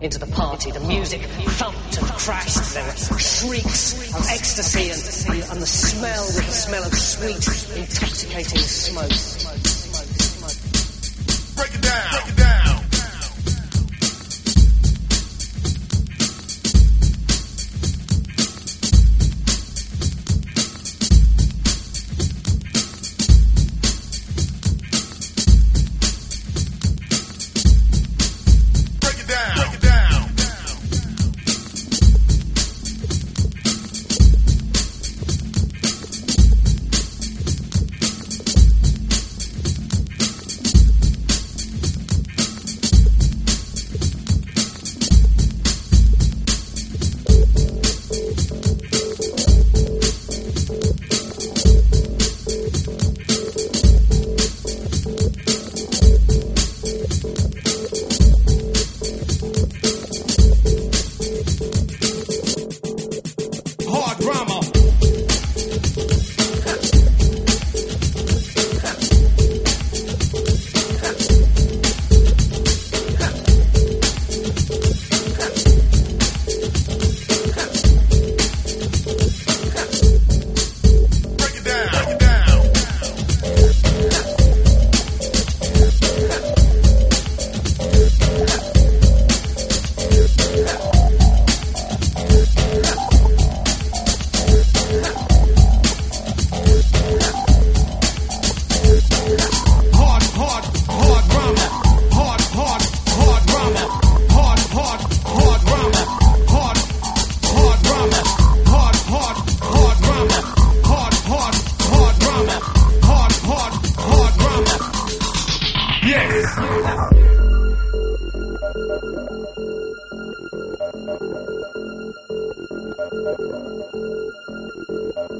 into the party. The music thumped and crashed. There were shrieks of ecstasy and, and, and the smell was the smell of sweet, intoxicating smoke. Break it down.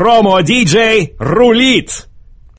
Промо-диджей рулит!